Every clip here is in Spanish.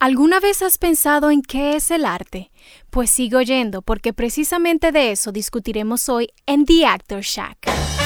¿Alguna vez has pensado en qué es el arte? Pues sigo oyendo porque precisamente de eso discutiremos hoy en The Actor Shack.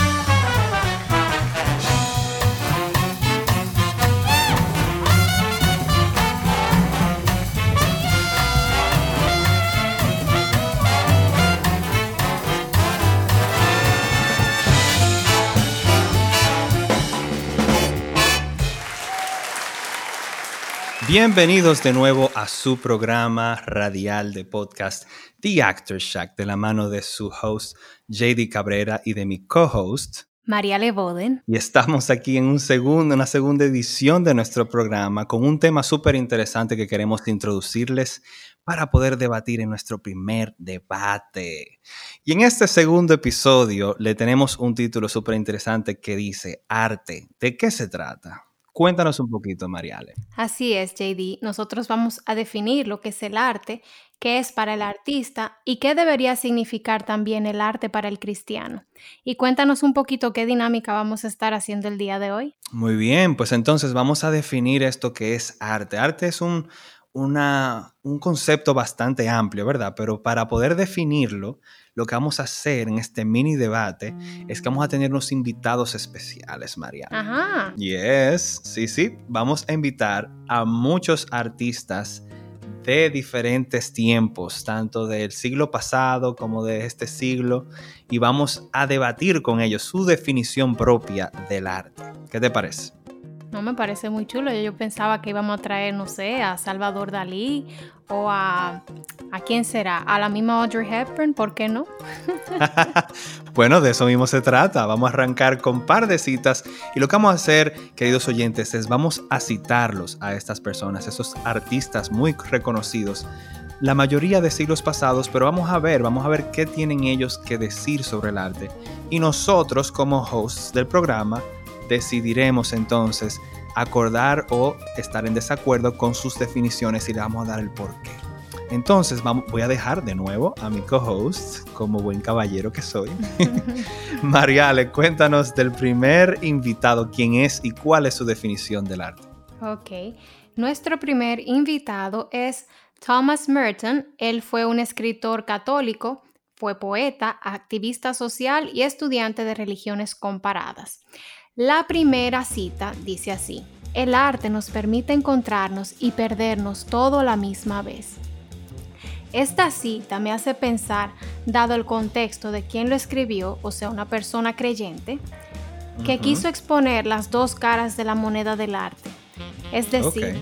Bienvenidos de nuevo a su programa radial de podcast The Actor Shack de la mano de su host JD Cabrera y de mi co-host María Leboden. Y estamos aquí en un segundo, una segunda edición de nuestro programa con un tema súper interesante que queremos introducirles para poder debatir en nuestro primer debate. Y en este segundo episodio le tenemos un título súper interesante que dice Arte. ¿De qué se trata? Cuéntanos un poquito, Mariale. Así es, JD. Nosotros vamos a definir lo que es el arte, qué es para el artista y qué debería significar también el arte para el cristiano. Y cuéntanos un poquito qué dinámica vamos a estar haciendo el día de hoy. Muy bien, pues entonces vamos a definir esto que es arte. Arte es un, una, un concepto bastante amplio, ¿verdad? Pero para poder definirlo, lo que vamos a hacer en este mini debate es que vamos a tener unos invitados especiales, Mariana. Ajá. Yes, sí, sí. Vamos a invitar a muchos artistas de diferentes tiempos, tanto del siglo pasado como de este siglo, y vamos a debatir con ellos su definición propia del arte. ¿Qué te parece? No me parece muy chulo. Yo pensaba que íbamos a traer, no sé, a Salvador Dalí o a. ¿A quién será? ¿A la misma Audrey Hepburn? ¿Por qué no? bueno, de eso mismo se trata. Vamos a arrancar con un par de citas y lo que vamos a hacer, queridos oyentes, es vamos a citarlos a estas personas, esos artistas muy reconocidos la mayoría de siglos pasados, pero vamos a ver, vamos a ver qué tienen ellos que decir sobre el arte. Y nosotros como hosts del programa decidiremos entonces acordar o estar en desacuerdo con sus definiciones y le vamos a dar el porqué. Entonces vamos, voy a dejar de nuevo a mi co-host, como buen caballero que soy. Mariale, cuéntanos del primer invitado, quién es y cuál es su definición del arte. Ok, nuestro primer invitado es Thomas Merton. Él fue un escritor católico, fue poeta, activista social y estudiante de religiones comparadas. La primera cita dice así, el arte nos permite encontrarnos y perdernos todo a la misma vez. Esta cita me hace pensar, dado el contexto de quien lo escribió, o sea, una persona creyente, que quiso exponer las dos caras de la moneda del arte. Es decir,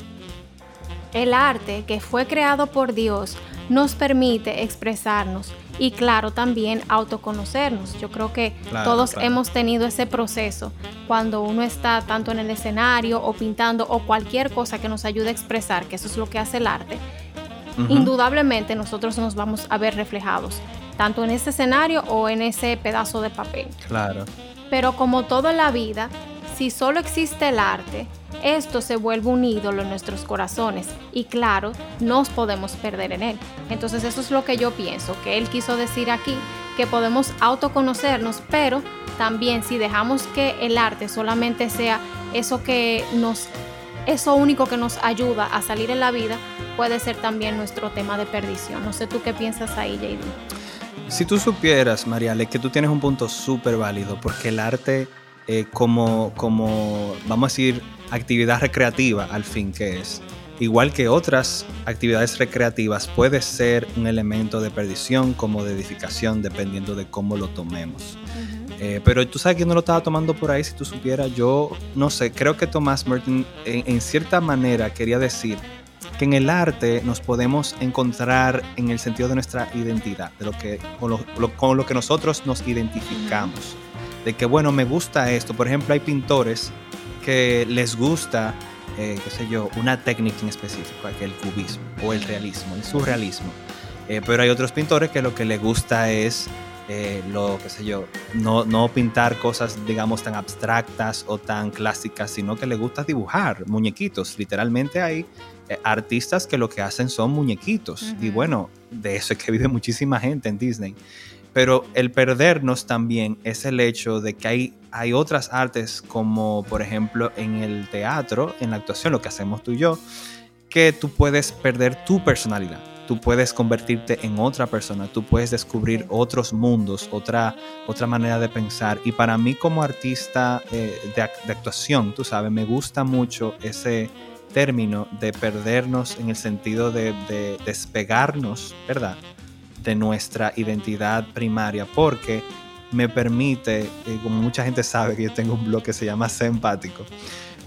el arte que fue creado por Dios nos permite expresarnos y claro, también autoconocernos. Yo creo que todos hemos tenido ese proceso cuando uno está tanto en el escenario o pintando o cualquier cosa que nos ayude a expresar, que eso es lo que hace el arte. Indudablemente nosotros nos vamos a ver reflejados, tanto en ese escenario o en ese pedazo de papel. Claro. Pero como todo en la vida, si solo existe el arte, esto se vuelve un ídolo en nuestros corazones y claro, nos podemos perder en él. Entonces eso es lo que yo pienso, que él quiso decir aquí, que podemos autoconocernos, pero también si dejamos que el arte solamente sea eso que nos eso único que nos ayuda a salir en la vida, puede ser también nuestro tema de perdición. No sé tú qué piensas ahí, JD. Si tú supieras, Mariale, que tú tienes un punto súper válido, porque el arte eh, como, como, vamos a decir, actividad recreativa al fin que es. Igual que otras actividades recreativas, puede ser un elemento de perdición como de edificación, dependiendo de cómo lo tomemos. Eh, pero tú sabes que no lo estaba tomando por ahí, si tú supieras, yo no sé, creo que Thomas Merton en, cierta manera quería decir que en el arte nos podemos encontrar en el sentido de nuestra identidad, de lo que, con, lo, con lo que nosotros nos identificamos de que, bueno, me gusta esto. Por ejemplo, hay pintores que les gusta, eh, qué sé yo, una técnica en específico, que el cubismo o el realismo, el surrealismo. Eh, pero hay otros pintores que lo que les gusta es eh, lo, qué sé yo, no, no pintar cosas, digamos, tan abstractas o tan clásicas, sino que les gusta dibujar muñequitos. Literalmente hay artistas que lo que hacen son muñequitos. Y bueno, de eso es que vive muchísima gente en Disney. Pero el perdernos también es el hecho de que hay, hay otras artes como por ejemplo en el teatro, en la actuación, lo que hacemos tú y yo, que tú puedes perder tu personalidad tú puedes convertirte en otra persona, tú puedes descubrir otros mundos, otra, otra manera de pensar. Y para mí como artista eh, de, actuación, tú sabes, me gusta mucho ese término de perdernos en el sentido de, despegarnos, ¿verdad? De nuestra identidad primaria, porque me permite, eh, como mucha gente sabe que yo tengo un blog que se llama Sé Empático,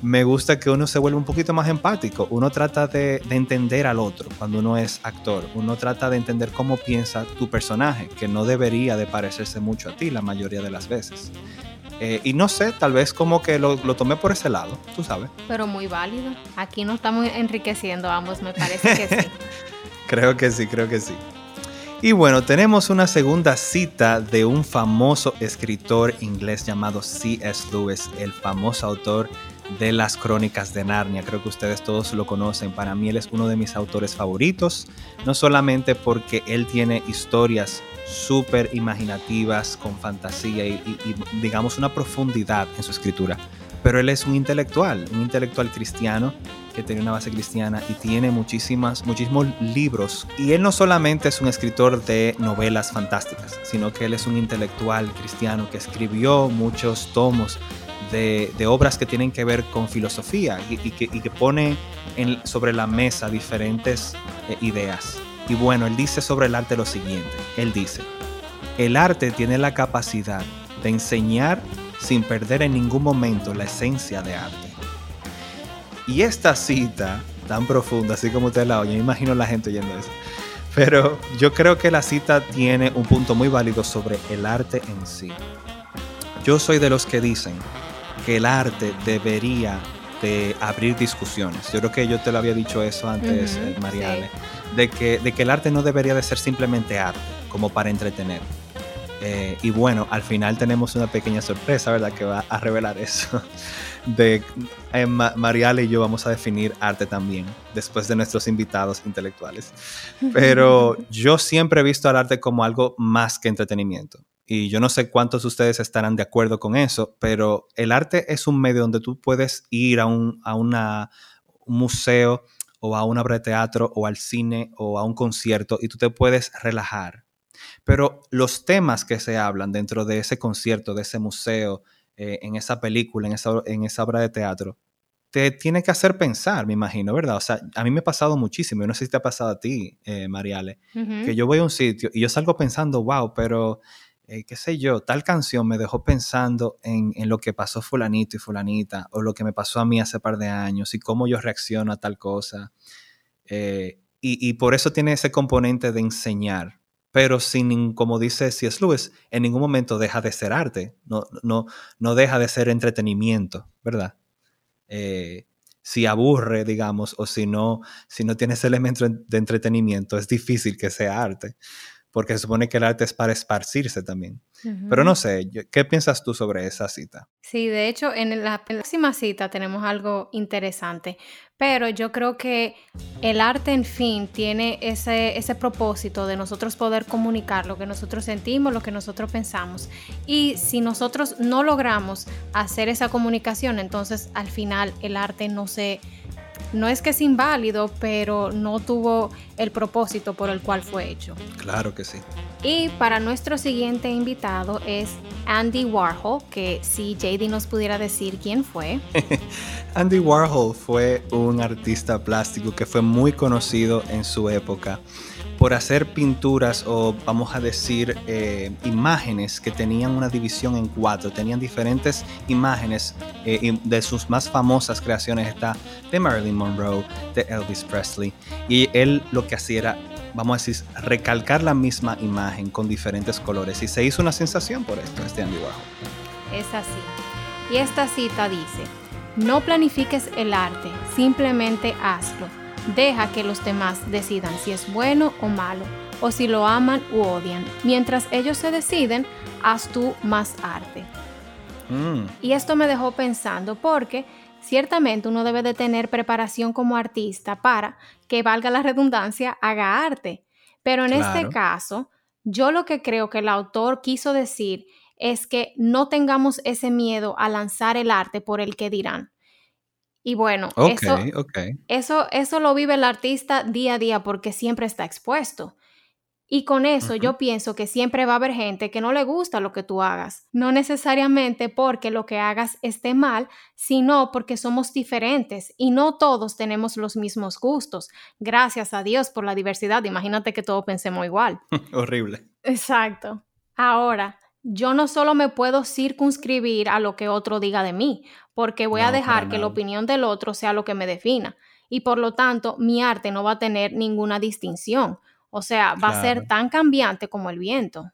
me gusta que uno se vuelva un poquito más empático. Uno trata de, entender al otro cuando uno es actor. Uno trata de entender cómo piensa tu personaje, que no debería de parecerse mucho a ti la mayoría de las veces. Eh, y no sé, tal vez como que lo, lo, tomé por ese lado, tú sabes. Pero muy válido. Aquí nos estamos enriqueciendo ambos, me parece que sí. creo que sí, creo que sí. Y bueno, tenemos una segunda cita de un famoso escritor inglés llamado C.S. Lewis, el famoso autor de las crónicas de Narnia. Creo que ustedes todos lo conocen. Para mí él es uno de mis autores favoritos, no solamente porque él tiene historias súper imaginativas, con fantasía y, digamos una profundidad en su escritura, pero él es un intelectual, un intelectual cristiano que tiene una base cristiana y tiene muchísimas, muchísimos libros. Y él no solamente es un escritor de novelas fantásticas, sino que él es un intelectual cristiano que escribió muchos tomos de, obras que tienen que ver con filosofía y, que, pone sobre la mesa diferentes eh, ideas. Y bueno, él dice sobre el arte lo siguiente. Él dice, el arte tiene la capacidad de enseñar sin perder en ningún momento la esencia de arte. Y esta cita tan profunda, así como usted la oye, imagino la gente oyendo eso. Pero yo creo que la cita tiene un punto muy válido sobre el arte en sí. Yo soy de los que dicen que el arte debería de abrir discusiones. Yo creo que yo te lo había dicho eso antes, uh Mariale, de, que, de que el arte no debería de ser simplemente arte, como para entretener. Eh, y bueno, al final tenemos una pequeña sorpresa, ¿verdad? Que va a revelar eso. De eh, Mariale y yo vamos a definir arte también, después de nuestros invitados intelectuales. Pero yo siempre he visto al arte como algo más que entretenimiento. Y yo no sé cuántos de ustedes estarán de acuerdo con eso, pero el arte es un medio donde tú puedes ir a un, a museo o a una obra de teatro o al cine o a un concierto y tú te puedes relajar. Pero los temas que se hablan dentro de ese concierto, de ese museo, eh, en esa película, en esa, en esa obra de teatro, te tiene que hacer pensar, me imagino, ¿verdad? O sea, a mí me ha pasado muchísimo, yo no sé si te ha pasado a ti, eh, Mariale, que yo voy a un sitio y yo salgo pensando, wow, pero eh, qué sé yo, tal canción me dejó pensando en, lo que pasó fulanito y fulanita, o lo que me pasó a mí hace par de años, y cómo yo reacciono a tal cosa. Eh, y, por eso tiene ese componente de enseñar, pero sin, como dice C.S. Lewis, en ningún momento deja de ser arte, no, no, no deja de ser entretenimiento, ¿verdad? Eh, si aburre, digamos, o si no, si no tiene ese elemento de entretenimiento, es difícil que sea arte porque se supone que el arte es para esparcirse también. Pero no sé, ¿qué piensas tú sobre esa cita? Sí, de hecho, en la próxima cita tenemos algo interesante, pero yo creo que el arte, en fin, tiene ese, ese propósito de nosotros poder comunicar lo que nosotros sentimos, lo que nosotros pensamos. Y si nosotros no logramos hacer esa comunicación, entonces al final el arte no se no es que es inválido, pero no tuvo el propósito por el cual fue hecho. Claro que sí. Y para nuestro siguiente invitado es Andy Warhol, que si JD nos pudiera decir quién fue. Andy Warhol fue un artista plástico que fue muy conocido en su época por hacer pinturas o vamos a decir eh, imágenes que tenían una división en cuatro, tenían diferentes imágenes eh, de sus más famosas creaciones está de Marilyn Monroe, de Elvis Presley y él lo que hacía era vamos a decir recalcar la misma imagen con diferentes colores y se hizo una sensación por esto este Andy Warhol. Es así. Y esta cita dice, no planifiques el arte, simplemente hazlo Deja que los demás decidan si es bueno o malo, o si lo aman u odian. Mientras ellos se deciden, haz tú más arte. Mm. Y esto me dejó pensando porque ciertamente uno debe de tener preparación como artista para que valga la redundancia, haga arte. Pero en este caso, yo lo que creo que el autor quiso decir es que no tengamos ese miedo a lanzar el arte por el que dirán. Y bueno, eso, eso, eso lo vive el artista día a día porque siempre está expuesto. Y con eso yo pienso que siempre va a haber gente que no le gusta lo que tú hagas. No necesariamente porque lo que hagas esté mal, sino porque somos diferentes y no todos tenemos los mismos gustos. Gracias a Dios por la diversidad. Imagínate que todos pensemos igual. Horrible. Exacto. Ahora, yo no solo me puedo circunscribir a lo que otro diga de mí, porque voy a No, dejar que la opinión del otro sea lo que me defina. Y por lo tanto, mi arte no va a tener ninguna distinción. O sea, va a ser tan cambiante como el viento.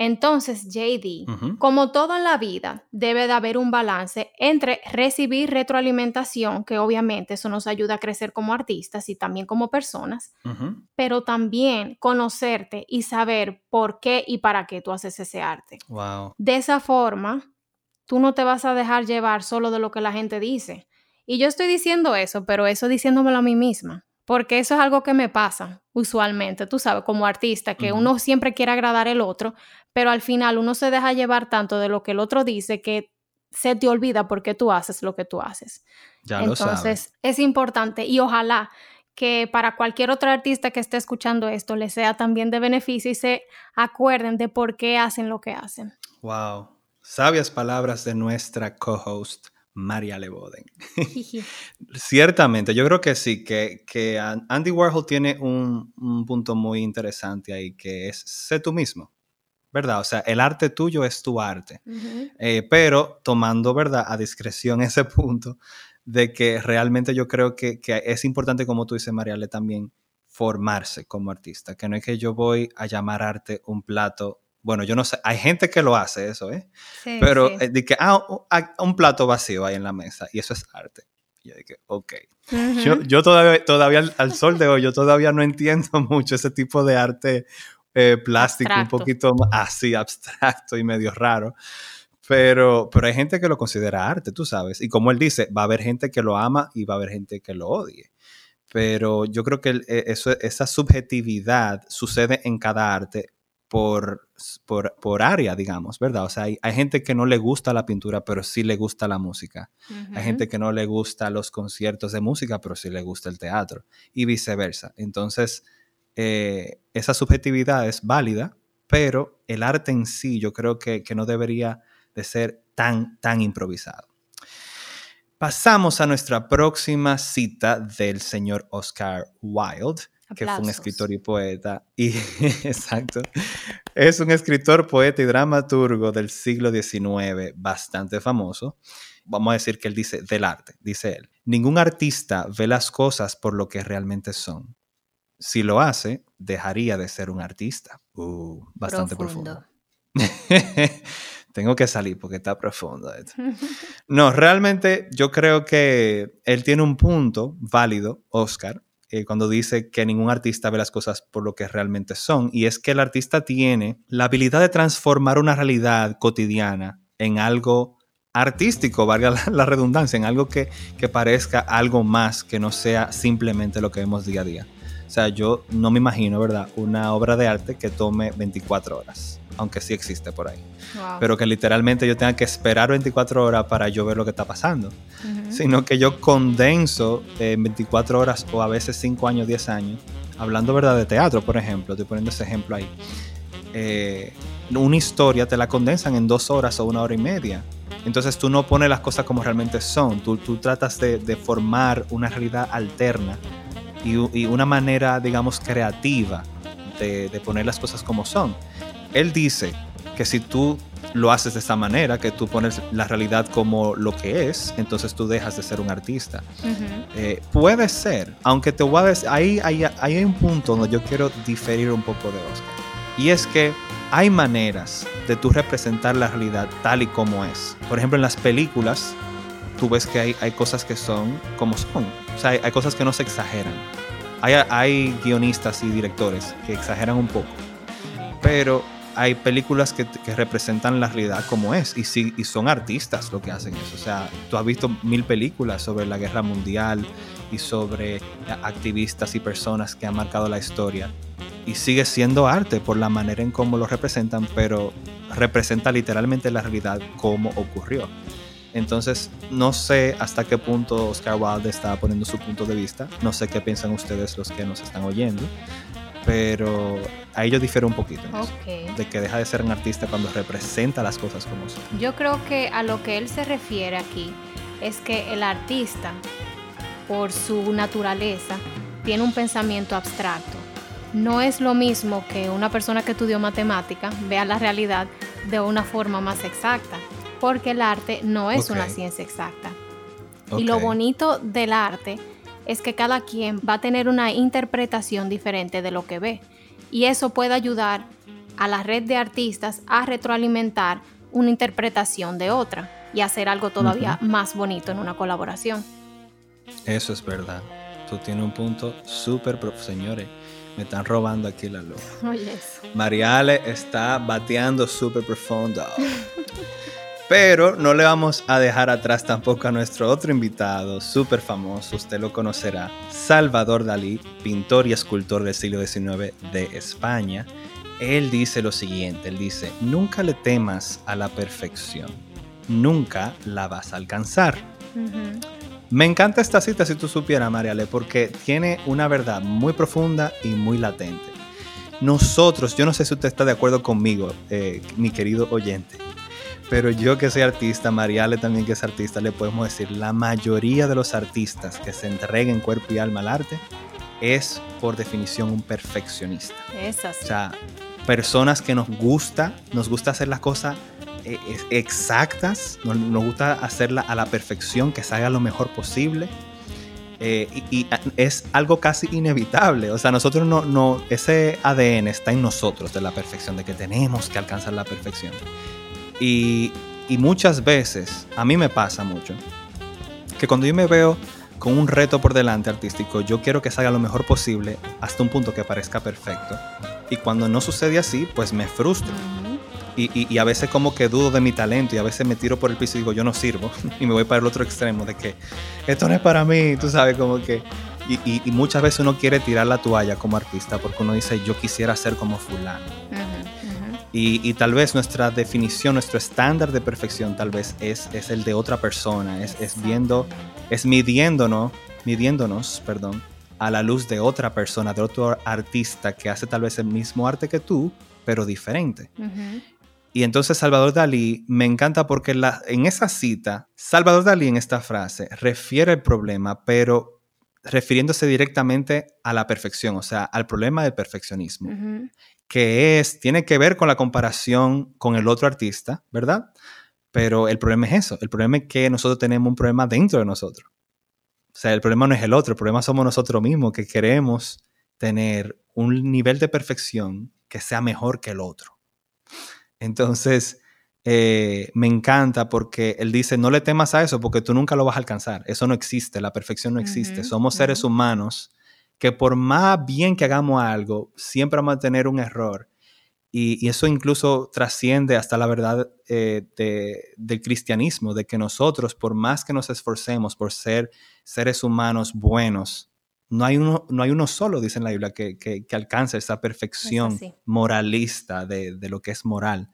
Entonces, JD, Ujú. como todo en la vida, debe de haber un balance entre recibir retroalimentación, que obviamente eso nos ayuda a crecer como artistas y también como personas, pero también conocerte y saber por qué y para qué tú haces ese arte. Wow. De esa forma, tú no te vas a dejar llevar solo de lo que la gente dice. Y yo estoy diciendo eso, pero eso diciéndomelo a mí misma, porque eso es algo que me pasa usualmente, tú sabes, como artista, que uno siempre quiere agradar al otro, pero al final uno se deja llevar tanto de lo que el otro dice que se te olvida por qué tú haces lo que tú haces. Ya lo. Entonces, es importante y ojalá que para cualquier otro artista que esté escuchando esto les sea también de beneficio y se acuerden de por qué hacen lo que hacen. Wow. Sabias palabras de nuestra co-host, María Leboden. Ciertamente, yo creo que sí, que, que An- Andy Warhol tiene un, un punto muy interesante ahí, que es sé tú mismo, ¿verdad? O sea, el arte tuyo es tu arte. Eh, pero tomando, ¿verdad?, a discreción ese punto de que realmente yo creo que, que es importante, como tú dices, Mariale, también formarse como artista, que no es que yo voy a llamar arte un plato, bueno, yo no sé, hay gente que lo hace eso, ¿eh? Sí, Pero sí. eh, de que, ah, un- ah, un plato vacío ahí en la mesa, y eso es arte. Y yo dije, ok. Yo, yo todavía, todavía al, al sol de hoy, yo todavía no entiendo mucho ese tipo de arte eh, plástico, Abstracto. un poquito así, abstracto y medio raro. Pero, pero hay gente que lo considera arte, tú sabes. Y como él dice, va a haber gente que lo ama y va a haber gente que lo odie. Pero yo creo que el- eh, eso, esa subjetividad sucede en cada arte por, por, por área, digamos, ¿verdad? O sea, hay, hay gente que no le gusta la pintura, pero sí le gusta la música. Hay Ujú. gente que no le gusta los conciertos de música, pero sí le gusta el teatro. Y viceversa. Entonces, eh, esa subjetividad es válida, pero el arte en sí yo creo que, que no debería de ser tan, tan improvisado. Pasamos a nuestra próxima cita del señor Oscar Wilde, que fue un escritor y poeta. Y, exacto. Es un escritor, poeta y dramaturgo del siglo XIX, bastante famoso. Vamos a decir que él dice del arte, dice él. Ningún artista ve las cosas por lo que realmente son. Si lo hace, dejaría de ser un artista. Uh, bastante profundo. Tengo que salir porque está profundo esto. No, realmente yo creo que él tiene un punto válido, Oscar, eh, cuando dice que ningún artista ve las cosas por lo que realmente son. Y es que el artista tiene la habilidad de transformar una realidad cotidiana en algo artístico, valga la, la redundancia, en algo que, que parezca algo más que no sea simplemente lo que vemos día a día. O sea, yo no me imagino, ¿verdad? Una obra de arte que tome 24 horas, aunque sí existe por ahí Wow. pero que literalmente yo tenga que esperar 24 horas para yo ver lo que está pasando, Ujú. sino que yo condenso en 24 horas o a veces 5 años, 10 años, hablando verdad de teatro, por ejemplo, estoy poniendo ese ejemplo ahí, eh, una historia te la condensan en dos horas o una hora y media. Entonces tú no pones las cosas como realmente son, tú, tú tratas de, de formar una realidad alterna y, una manera, digamos, creativa de, de poner las cosas como son. Él dice que si tú lo haces de esta manera, que tú pones la realidad como lo que es, entonces tú dejas de ser un artista. Eh, puede ser, aunque te voy a decir, ahí, ahí- ahí hay un punto donde yo quiero diferir un poco de Oscar. Y es que hay maneras de tú representar la realidad tal y como es. Por ejemplo, en las películas, tú ves que hay, hay cosas que son como son. O sea, hay, hay cosas que no se exageran. Hay, hay guionistas y directores que exageran un poco. Pero hay películas que, que representan la realidad como es y, sí, y son artistas lo que hacen eso. O sea, tú has visto mil películas sobre la guerra mundial y sobre activistas y personas que han marcado la historia. Y sigue siendo arte por la manera en cómo lo representan, pero representa literalmente la realidad como ocurrió. Entonces, no sé hasta qué punto Oscar Wilde está poniendo su punto de vista. No sé qué piensan ustedes los que nos están oyendo. Pero ahí yo difiero un poquito. de que deja de ser un artista cuando representa las cosas como son. Yo creo que a lo que él se refiere aquí es que el artista, por su naturaleza, tiene un pensamiento abstracto. No es lo mismo que una persona que estudió matemática vea la realidad de una forma más exacta porque el arte no es una ciencia exacta. Y lo bonito del arte es que cada quien va a tener una interpretación diferente de lo que ve. Y eso puede ayudar a la red de artistas a retroalimentar una interpretación de otra y hacer algo todavía más bonito en una colaboración. Eso es verdad. Tú tienes un punto súper, señores. Me están robando aquí la luz. Mariale está bateando súper profundo. Pero no le vamos a dejar atrás tampoco a nuestro otro invitado, súper famoso, usted lo conocerá, Salvador Dalí, pintor y escultor del siglo XIX de España. Él dice lo siguiente, él dice, nunca le temas a la perfección, nunca la vas a alcanzar. Me encanta esta cita si tú supieras, Mariale, porque tiene una verdad muy profunda y muy latente. Nosotros, yo no sé si usted está de acuerdo conmigo, eh, mi querido oyente, pero yo que soy artista, Mariale también que es artista, le podemos decir, la mayoría de los artistas que se entreguen cuerpo y alma al arte es por definición un perfeccionista. Es así. O sea, personas que nos gusta, nos gusta hacer las cosas eh, exactas, nos, gusta hacerla a la perfección, que salga lo mejor posible. Eh, y, es algo casi inevitable. O sea, nosotros no, no, ese ADN está en nosotros de la perfección, de que tenemos que alcanzar la perfección. Y, muchas veces, a mí me pasa mucho, que cuando yo me veo con un reto por delante artístico, yo quiero que salga lo mejor posible hasta un punto que parezca perfecto. Y cuando no sucede así, pues me frustro. y, a veces como que dudo de mi talento y a veces me tiro por el piso y digo, yo no sirvo. y me voy para el otro extremo de que esto no es para mí, tú sabes, como que... Y, muchas veces uno quiere tirar la toalla como artista porque uno dice, yo quisiera ser como fulano. Y, tal vez nuestra definición, nuestro estándar de perfección tal vez es, es el de otra persona, es, es, viendo, es midiéndonos, midiéndonos, perdón, a la luz de otra persona, de otro artista que hace tal vez el mismo arte que tú, pero diferente. Y entonces Salvador Dalí me encanta porque la, en esa cita, Salvador Dalí en esta frase refiere el problema, pero refiriéndose directamente a la perfección, o sea, al problema del perfeccionismo que es, tiene que ver con la comparación con el otro artista, ¿verdad? Pero el problema es eso, el problema es que nosotros tenemos un problema dentro de nosotros. O sea, el problema no es el otro, el problema somos nosotros mismos que queremos tener un nivel de perfección que sea mejor que el otro. Entonces, eh, me encanta porque él dice, no le temas a eso porque tú nunca lo vas a alcanzar. Eso no existe, la perfección no existe. Somos seres humanos que por más bien que hagamos algo, siempre vamos a tener un error. Y, eso incluso trasciende hasta la verdad eh, del cristianismo, de que nosotros, por más que nos esforcemos por ser seres humanos buenos, no hay uno, no hay uno solo, dice en la Biblia, que, que, alcance esa perfección moralista de, lo que es moral.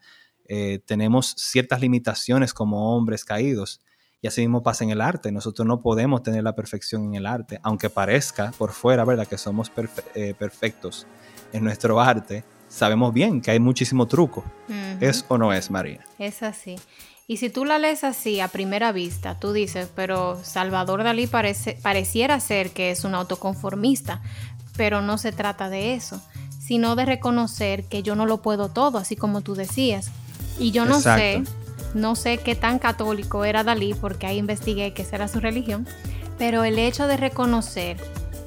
Eh, tenemos ciertas limitaciones como hombres caídos y así mismo pasa en el arte. Nosotros no podemos tener la perfección en el arte, aunque parezca por fuera, ¿verdad? Que somos eh, perfectos en nuestro arte. Sabemos bien que hay muchísimo truco. ¿Es o no es, María? Es así. Y si tú la lees así a primera vista, tú dices, pero Salvador Dalí parece, pareciera ser que es un autoconformista, pero no se trata de eso, sino de reconocer que yo no lo puedo todo, así como tú decías. Y yo no sé no sé qué tan católico era Dalí porque ahí investigué que esa era su religión, pero el hecho de reconocer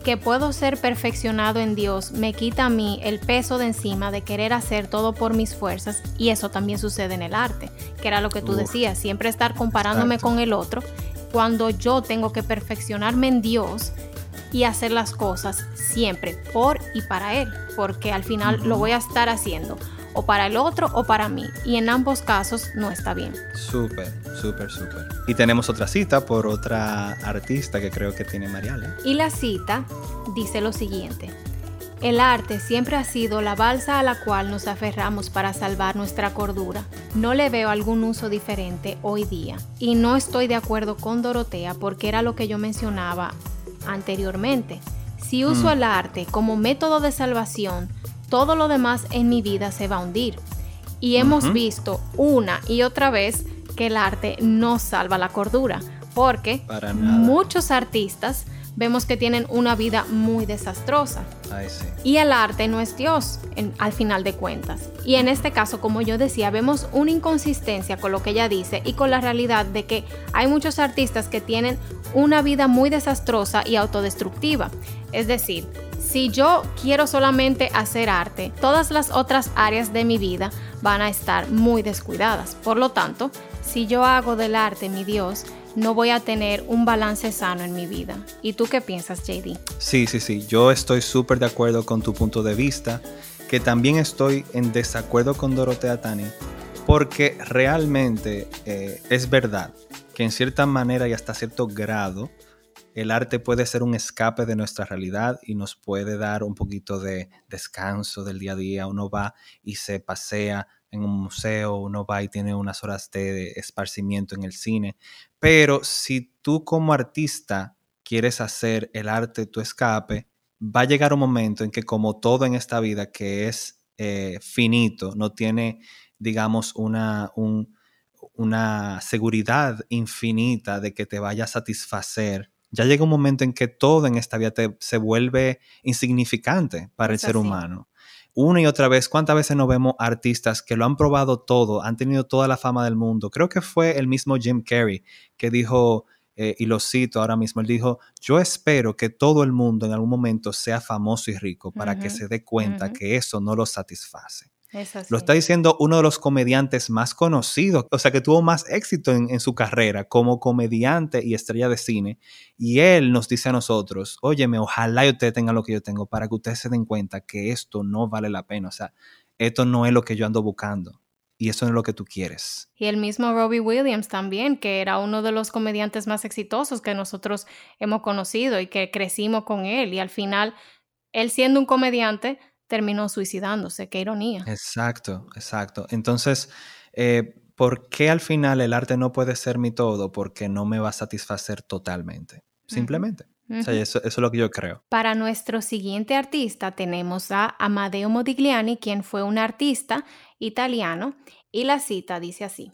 que puedo ser perfeccionado en Dios me quita a mí el peso de encima de querer hacer todo por mis fuerzas y eso también sucede en el arte, que era lo que tú decías, siempre estar comparándome con el otro cuando yo tengo que perfeccionarme en Dios y hacer las cosas siempre por y para Él, porque al final lo voy a estar haciendo o para el otro o para mí. Y en ambos casos no está bien. Súper, súper, súper. Y tenemos otra cita por otra artista que creo que tiene Mariale. Y la cita dice lo siguiente. El arte siempre ha sido la balsa a la cual nos aferramos para salvar nuestra cordura. No le veo algún uso diferente hoy día. Y no estoy de acuerdo con Dorotea porque era lo que yo mencionaba anteriormente. Si uso mm. el arte como método de salvación, todo lo demás en mi vida se va a hundir. Y hemos visto una y otra vez que el arte no salva la cordura, porque muchos artistas vemos que tienen una vida muy desastrosa. Y el arte no es Dios, al final de cuentas. Y en este caso, como yo decía, vemos una inconsistencia con lo que ella dice y con la realidad de que hay muchos artistas que tienen una vida muy desastrosa y autodestructiva. Es decir, si yo quiero solamente hacer arte, todas las otras áreas de mi vida van a estar muy descuidadas. Por lo tanto, si yo hago del arte mi Dios, no voy a tener un balance sano en mi vida. ¿Y tú qué piensas, JD? Sí, sí, sí, yo estoy súper de acuerdo con tu punto de vista, que también estoy en desacuerdo con Dorotea Tani, porque realmente eh, es verdad que en cierta manera y hasta cierto grado, el arte puede ser un escape de nuestra realidad y nos puede dar un poquito de descanso del día a día. Uno va y se pasea en un museo, uno va y tiene unas horas de esparcimiento en el cine. Pero si tú como artista quieres hacer el arte tu escape, va a llegar un momento en que como todo en esta vida que es eh, finito, no tiene, digamos, una, una seguridad infinita de que te vaya a satisfacer, ya llega un momento en que todo en esta vida se vuelve insignificante para el ser humano una y otra vez, ¿cuántas veces nos vemos artistas que lo han probado todo, han tenido toda la fama del mundo? Creo que fue el mismo Jim Carrey que dijo, eh, y lo cito ahora mismo, él dijo, yo espero que todo el mundo en algún momento sea famoso y rico para que se dé cuenta que eso no lo satisface. Lo está diciendo uno de los comediantes más conocidos, o sea, que tuvo más éxito en, su carrera como comediante y estrella de cine. Y él nos dice a nosotros, óyeme, ojalá usted tenga lo que yo tengo para que ustedes se den cuenta que esto no vale la pena. O sea, esto no es lo que yo ando buscando. Y eso no es lo que tú quieres. Y el mismo Robbie Williams también, que era uno de los comediantes más exitosos que nosotros hemos conocido y que crecimos con él. Y al final, él siendo un comediante, terminó suicidándose. Qué ironía. Exacto, exacto. Entonces, eh, ¿por qué al final el arte no puede ser mi todo? Porque no me va a satisfacer totalmente. Simplemente. o sea, eso, eso, es lo que yo creo. Para nuestro siguiente artista tenemos a Amadeo Modigliani, quien fue un artista italiano, y la cita dice así.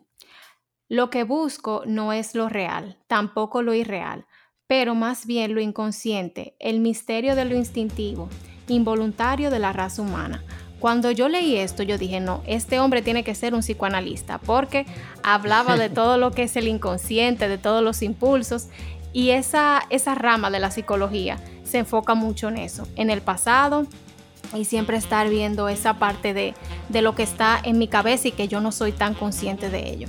Lo que busco no es lo real, tampoco lo irreal, pero más bien lo inconsciente, el misterio de lo instintivo involuntario de la raza humana. Cuando yo leí esto, yo dije, no, este hombre tiene que ser un psicoanalista, porque hablaba de todo lo que es el inconsciente, de todos los impulsos, y esa, esa rama de la psicología se enfoca mucho en eso, en el pasado, y siempre estar viendo esa parte de, de lo que está en mi cabeza y que yo no soy tan consciente de ello.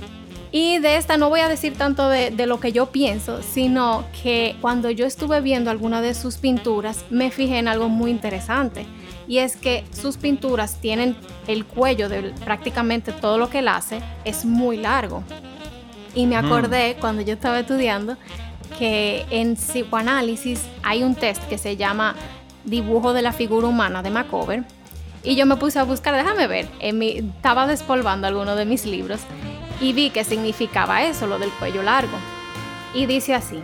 Y de esta no voy a decir tanto de, lo que yo pienso, sino que cuando yo estuve viendo alguna de sus pinturas, me fijé en algo muy interesante. Y es que sus pinturas tienen el cuello de prácticamente todo lo que él hace, es muy largo. Y me acordé cuando yo estaba estudiando que en psicoanálisis hay un test que se llama dibujo de la figura humana de Macover. Y yo me puse a buscar, déjame ver, en mi, estaba despolvando alguno de mis libros y vi que significaba eso, lo del cuello largo. Y dice así,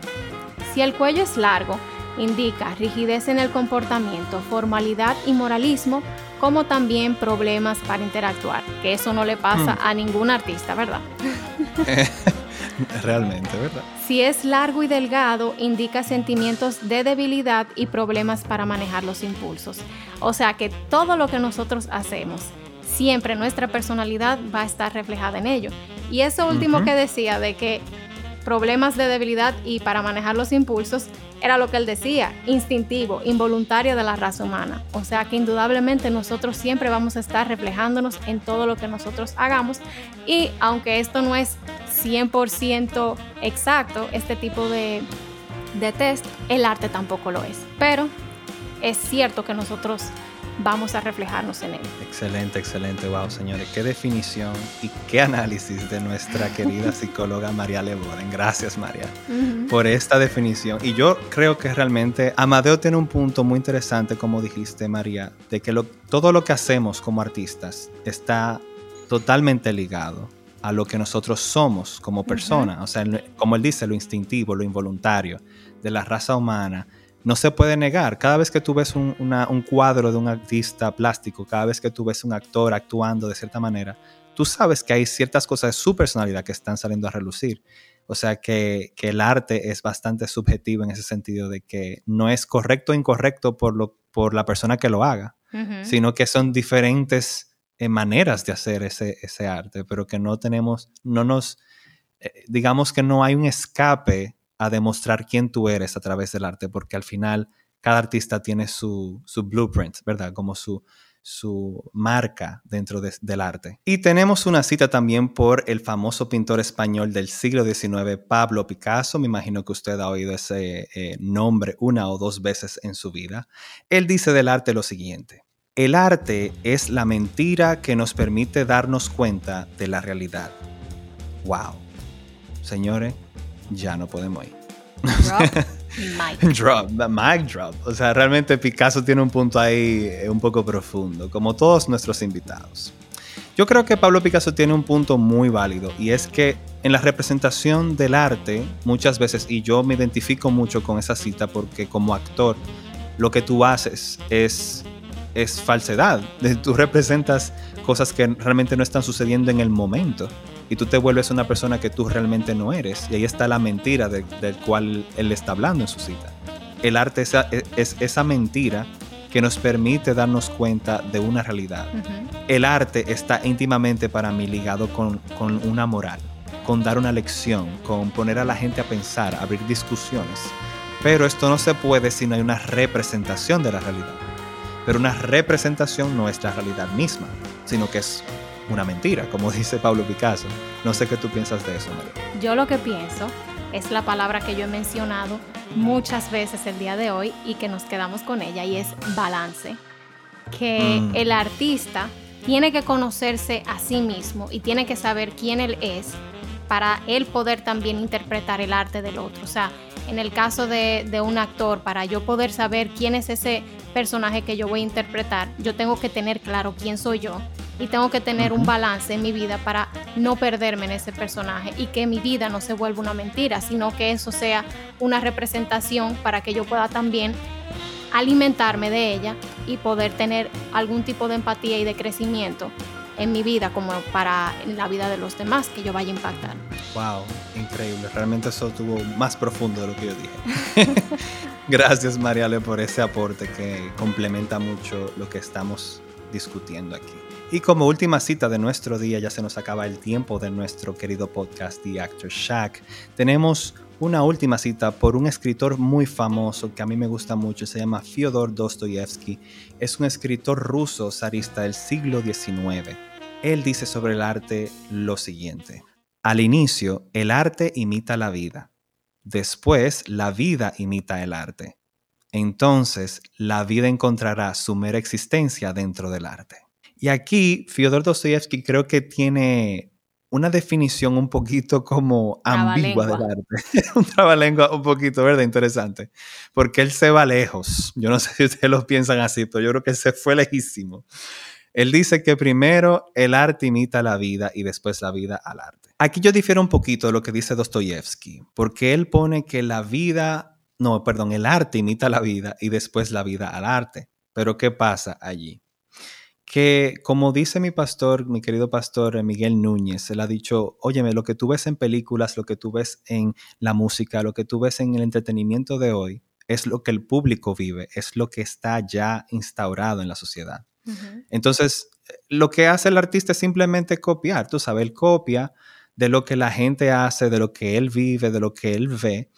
si el cuello es largo, indica rigidez en el comportamiento, formalidad y moralismo, como también problemas para interactuar, que eso no le pasa hmm. a ningún artista, ¿verdad? Realmente, ¿verdad? Si es largo y delgado, indica sentimientos de debilidad y problemas para manejar los impulsos. O sea que todo lo que nosotros hacemos, siempre nuestra personalidad va a estar reflejada en ello. Y eso último que decía de que problemas de debilidad y para manejar los impulsos era lo que él decía, instintivo, involuntario de la raza humana. O sea que indudablemente nosotros siempre vamos a estar reflejándonos en todo lo que nosotros hagamos y aunque esto no es 100% exacto, este tipo de, de test, el arte tampoco lo es. Pero es cierto que nosotros vamos a reflejarnos en él. Excelente, excelente. Wow, señores, qué definición y qué análisis de nuestra querida psicóloga María Leboden. Gracias, María, por esta definición. Y yo creo que realmente Amadeo tiene un punto muy interesante, como dijiste, María, de que todo lo que hacemos como artistas está totalmente ligado a lo que nosotros somos como personas. O sea, como él dice, lo instintivo, lo involuntario de la raza humana no se puede negar. Cada vez que tú ves un, cuadro de un artista plástico, cada vez que tú ves un actor actuando de cierta manera, tú sabes que hay ciertas cosas de su personalidad que están saliendo a relucir. O sea que, el arte es bastante subjetivo en ese sentido de que no es correcto o incorrecto por, lo, por la persona que lo haga, sino que son diferentes eh, maneras de hacer ese, ese, arte, pero que no tenemos, no nos, eh, digamos que no hay un escape a demostrar quién tú eres a través del arte, porque al final cada artista tiene su, blueprint, ¿verdad? Como su, su marca dentro del arte. Y tenemos una cita también por el famoso pintor español del siglo XIX, Pablo Picasso. Me imagino que usted ha oído ese eh, nombre una o dos veces en su vida. Él dice del arte lo siguiente. El arte es la mentira que nos permite darnos cuenta de la realidad. ¡Wow! Señores, ya no podemos ir. Drop, mic. drop, mic drop. O sea, realmente Picasso tiene un punto ahí eh, un poco profundo, como todos nuestros invitados. Yo creo que Pablo Picasso tiene un punto muy válido y es que en la representación del arte muchas veces, y yo me identifico mucho con esa cita porque como actor lo que tú haces es, es falsedad. Tú representas cosas que realmente no están sucediendo en el momento y tú te vuelves una persona que tú realmente no eres. Y ahí está la mentira del cual él está hablando en su cita. El arte es, es esa mentira que nos permite darnos cuenta de una realidad. El arte está íntimamente para mí ligado con, con, una moral, con dar una lección, con poner a la gente a pensar, abrir discusiones. Pero esto no se puede si no hay una representación de la realidad. Pero una representación no es la realidad misma, sino que es una mentira, como dice Pablo Picasso. No sé qué tú piensas de eso, María. Yo lo que pienso es la palabra que yo he mencionado muchas veces el día de hoy y que nos quedamos con ella y es balance. Que mm. el artista tiene que conocerse a sí mismo y tiene que saber quién él es para él poder también interpretar el arte del otro. O sea, en el caso de, de, un actor, para yo poder saber quién es ese personaje que yo voy a interpretar, yo tengo que tener claro quién soy yo y tengo que tener un balance en mi vida para no perderme en ese personaje y que mi vida no se vuelva una mentira, sino que eso sea una representación para que yo pueda también alimentarme de ella y poder tener algún tipo de empatía y de crecimiento en mi vida como para la vida de los demás que yo vaya a impactar. Wow, increíble. Realmente eso tuvo más profundo de lo que yo dije. Gracias Mariale por ese aporte que complementa mucho lo que estamos discutiendo aquí. Y como última cita de nuestro día, ya se nos acaba el tiempo de nuestro querido podcast The Actor Shack. Tenemos una última cita por un escritor muy famoso que a mí me gusta mucho, se llama Fyodor Dostoyevsky. Es un escritor ruso zarista del siglo XIX. Él dice sobre el arte lo siguiente. Al inicio, el arte imita la vida. Después, la vida imita el arte. Entonces, la vida encontrará su mera existencia dentro del arte. Y aquí Fyodor Dostoyevsky creo que tiene una definición un poquito como ambigua del arte. un trabalengua un poquito, ¿verdad? Interesante. Porque él se va lejos. Yo no sé si ustedes lo piensan así, pero yo creo que se fue lejísimo. Él dice que primero el arte imita la vida y después la vida al arte. Aquí yo difiero un poquito de lo que dice Dostoyevsky, porque él pone que la vida, no, perdón, el arte imita la vida y después la vida al arte. Pero ¿qué pasa allí? que como dice mi pastor, mi querido pastor Miguel Núñez, él ha dicho, óyeme, lo que tú ves en películas, lo que tú ves en la música, lo que tú ves en el entretenimiento de hoy, es lo que el público vive, es lo que está ya instaurado en la sociedad. Entonces, lo que hace el artista es simplemente copiar, tú sabes, él copia de lo que la gente hace, de lo que él vive, de lo que él ve,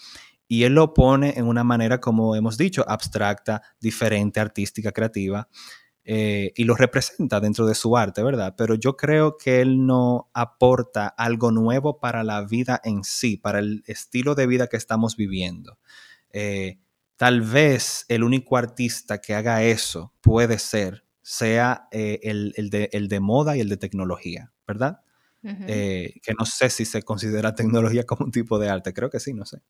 y él lo pone en una manera, como hemos dicho, abstracta, diferente, artística, creativa, eh, y lo representa dentro de su arte, ¿verdad? Pero yo creo que él no aporta algo nuevo para la vida en sí, para el estilo de vida que estamos viviendo. Eh, tal vez el único artista que haga eso puede ser, sea eh, el, de, moda y el de tecnología, ¿verdad? Eh, que no sé si se considera tecnología como un tipo de arte, creo que sí, no sé.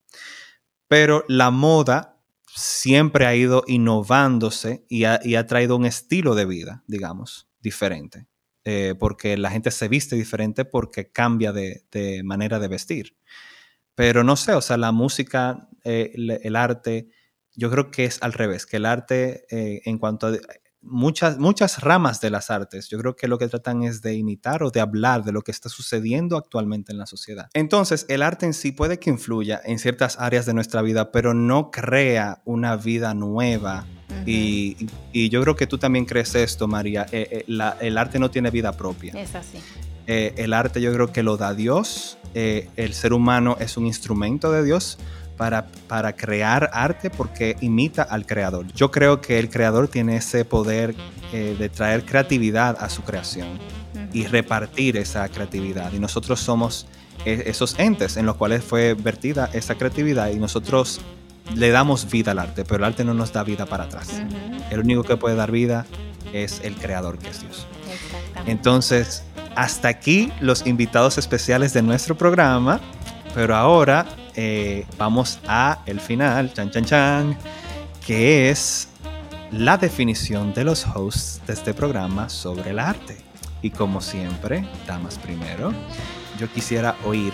Pero la moda siempre ha ido innovándose y ha, traído un estilo de vida, digamos, diferente. Eh, porque la gente se viste diferente porque cambia de, manera de vestir. Pero no sé, o sea, la música, el, arte, yo creo que es al revés, que el arte eh, en cuanto a muchas, muchas ramas de las artes, yo creo que lo que tratan es de imitar o de hablar de lo que está sucediendo actualmente en la sociedad. Entonces, el arte en sí puede que influya en ciertas áreas de nuestra vida, pero no crea una vida nueva. y, yo creo que tú también crees esto, María. Eh, eh, el arte no tiene vida propia. Es así. el arte yo creo que lo da Dios. el ser humano es un instrumento de Dios para, crear arte porque imita al creador. Yo creo que el creador tiene ese poder eh, de traer creatividad a su creación y repartir esa creatividad. Y nosotros somos e, esos entes en los cuales fue vertida esa creatividad y nosotros le damos vida al arte, pero el arte no nos da vida para atrás. El único que puede dar vida es el creador que es Dios. Entonces, hasta aquí los invitados especiales de nuestro programa, pero ahora eh, vamos a el final, chan chan chan, que es la definición de los hosts de este programa sobre el arte. Y como siempre, damas primero, yo quisiera oír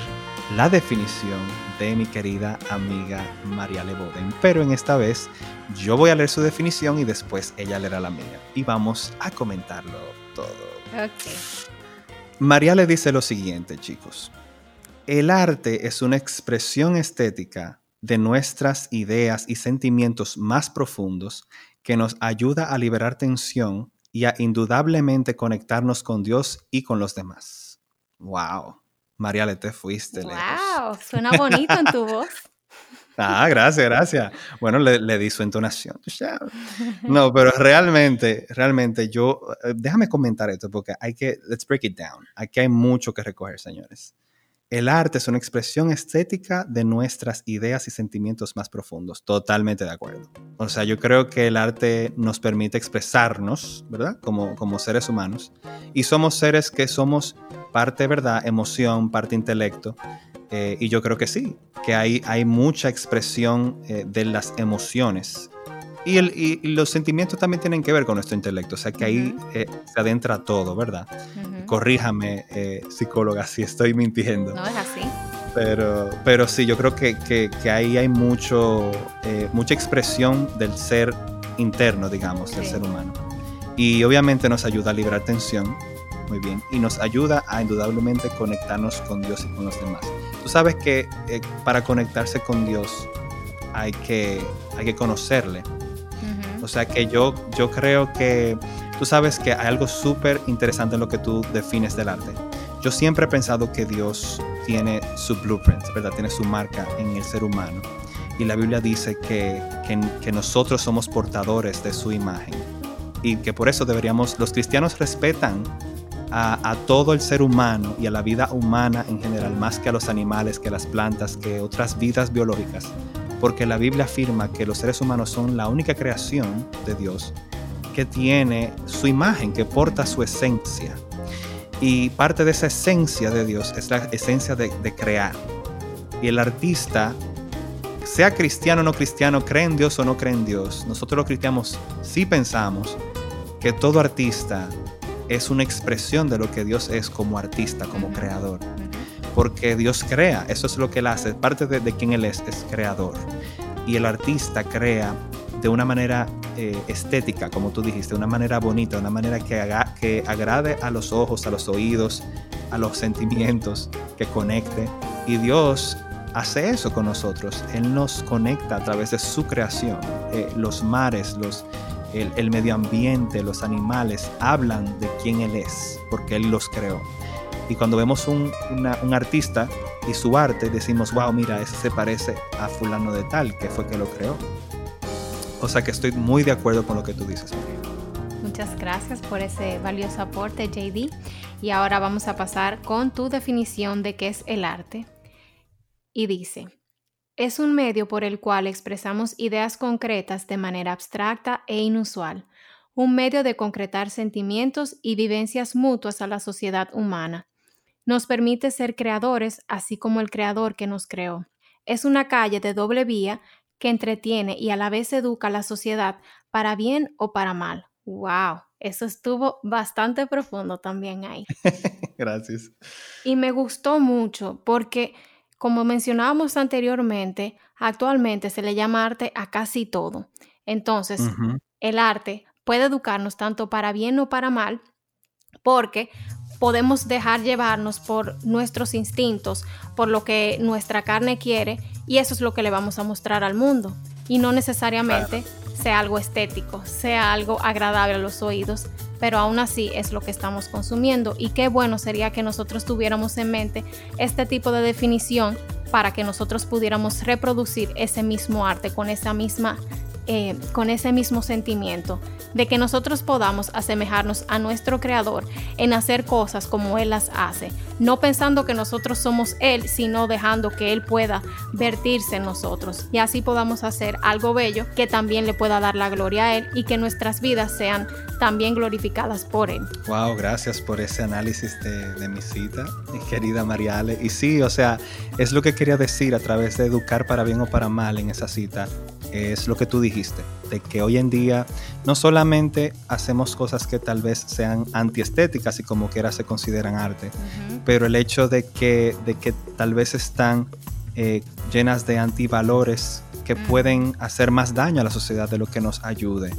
la definición de mi querida amiga María Leboden. Pero en esta vez yo voy a leer su definición y después ella leerá la mía. Y vamos a comentarlo todo. María le dice lo siguiente, chicos. El arte es una expresión estética de nuestras ideas y sentimientos más profundos que nos ayuda a liberar tensión y a indudablemente conectarnos con Dios y con los demás. ¡Wow! María, te fuiste. ¡Wow! Suena bonito en tu voz. Ah, gracias, gracias. Bueno, le, di su entonación. No, pero realmente, realmente yo, eh, déjame comentar esto porque hay que, let's break it down. Aquí hay mucho que recoger, señores. El arte es una expresión estética de nuestras ideas y sentimientos más profundos. Totalmente de acuerdo. O sea, yo creo que el arte nos permite expresarnos, ¿verdad? Como, como seres humanos. Y somos seres que somos parte, ¿verdad? Emoción, parte intelecto. Eh, y yo creo que sí, que hay, hay mucha expresión eh, de las emociones y, los sentimientos también tienen que ver con nuestro intelecto, o sea que ahí eh, se adentra todo, ¿verdad? Corríjame, eh, psicóloga, si estoy mintiendo. No es así. Pero, pero sí, yo creo que, que, ahí hay mucho, eh, mucha expresión del ser interno, digamos, del ser humano. Y obviamente nos ayuda a liberar tensión, muy bien, y nos ayuda a indudablemente conectarnos con Dios y con los demás. Tú sabes que para conectarse con Dios hay que, hay que conocerle sea que yo, yo creo que tú sabes que hay algo súper interesante en lo que tú defines del arte. Yo siempre he pensado que Dios tiene su blueprint, ¿verdad? Tiene su marca en el ser humano. Y la Biblia dice que, que, nosotros somos portadores de su imagen. Y que por eso deberíamos, los cristianos respetan a, a, todo el ser humano y a la vida humana en general, más que a los animales, que las plantas, que otras vidas biológicas porque la Biblia afirma que los seres humanos son la única creación de Dios que tiene su imagen, que porta su esencia. Y parte de esa esencia de Dios es la esencia de, crear. Y el artista, sea cristiano o no cristiano, cree en Dios o no cree en Dios, nosotros los cristianos sí pensamos que todo artista es una expresión de lo que Dios es como artista, como creador porque Dios crea, eso es lo que Él hace, parte de, de quien Él es, es creador. Y el artista crea de una manera eh, estética, como tú dijiste, una manera bonita, una manera que, haga, que agrade a los ojos, a los oídos, a los sentimientos, que conecte. Y Dios hace eso con nosotros. Él nos conecta a través de su creación. Eh, los mares, los, el, el medio ambiente, los animales hablan de quién Él es, porque Él los creó. Y cuando vemos un, un artista y su arte, decimos, wow, mira, ese se parece a fulano de tal, que fue que lo creó. O sea que estoy muy de acuerdo con lo que tú dices, Muchas gracias por ese valioso aporte, JD. Y ahora vamos a pasar con tu definición de qué es el arte. Y dice, es un medio por el cual expresamos ideas concretas de manera abstracta e inusual, un medio de concretar sentimientos y vivencias mutuas a la sociedad humana. Nos permite ser creadores así como el creador que nos creó. Es una calle de doble vía que entretiene y a la vez educa a la sociedad para bien o para mal. ¡Wow! Eso estuvo bastante profundo también ahí. Gracias. Y me gustó mucho porque, como mencionábamos anteriormente, actualmente se le llama arte a casi todo. Entonces, el arte puede educarnos tanto para bien o para mal porque podemos dejar llevarnos por nuestros instintos, por lo que nuestra carne quiere y eso es lo que le vamos a mostrar al mundo. Y no necesariamente sea algo estético, sea algo agradable a los oídos, pero aún así es lo que estamos consumiendo. Y qué bueno sería que nosotros tuviéramos en mente este tipo de definición para que nosotros pudiéramos reproducir ese mismo arte con esa misma eh, con ese mismo sentimiento de que nosotros podamos asemejarnos a nuestro Creador en hacer cosas como Él las hace, no pensando que nosotros somos Él, sino dejando que Él pueda vertirse en nosotros y así podamos hacer algo bello que también le pueda dar la gloria a Él y que nuestras vidas sean también glorificadas por Él. Wow, gracias por ese análisis de, mi cita, mi querida Mariale. Y sí, o sea, es lo que quería decir a través de educar para bien o para mal en esa cita es lo que tú dijiste, de que hoy en día no solamente hacemos cosas que tal vez sean antiestéticas y como quiera se consideran arte, pero el hecho de que, de que tal vez están eh, llenas de antivalores que pueden hacer más daño a la sociedad de lo que nos ayude.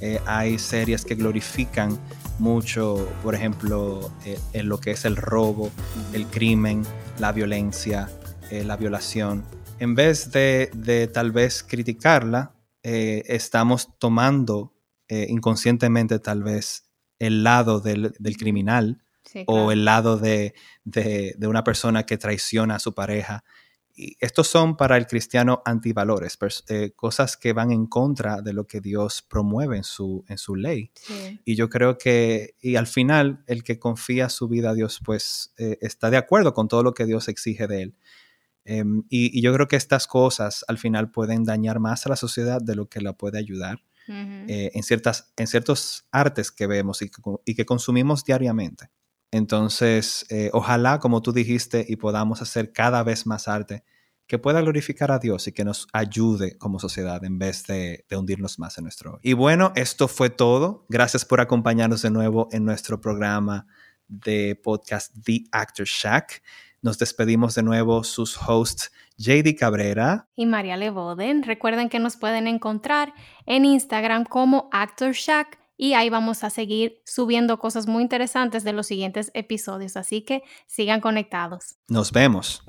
Eh, hay series que glorifican mucho, por ejemplo, eh, en lo que es el robo, el crimen, la violencia, la violación en vez de, tal vez criticarla, eh, estamos tomando eh, inconscientemente tal vez el lado del, criminal o el lado de, una persona que traiciona a su pareja. Y estos son para el cristiano antivalores, eh, cosas que van en contra de lo que Dios promueve en su, en su ley. Y yo creo que, y al final, el que confía su vida a Dios, pues está de acuerdo con todo lo que Dios exige de él. Em, y, yo creo que estas cosas al final pueden dañar más a la sociedad de lo que la puede ayudar eh, en, ciertas, en ciertos artes que vemos y que, consumimos diariamente. Entonces, eh, ojalá, como tú dijiste, y podamos hacer cada vez más arte que pueda glorificar a Dios y que nos ayude como sociedad en vez de, de hundirnos más en nuestro. Y bueno, esto fue todo. Gracias por acompañarnos de nuevo en nuestro programa de podcast The Actor Shack. Nos despedimos de nuevo sus hosts JD Cabrera y María Leboden. Recuerden que nos pueden encontrar en Instagram como Actor Shack y ahí vamos a seguir subiendo cosas muy interesantes de los siguientes episodios, así que sigan conectados. Nos vemos.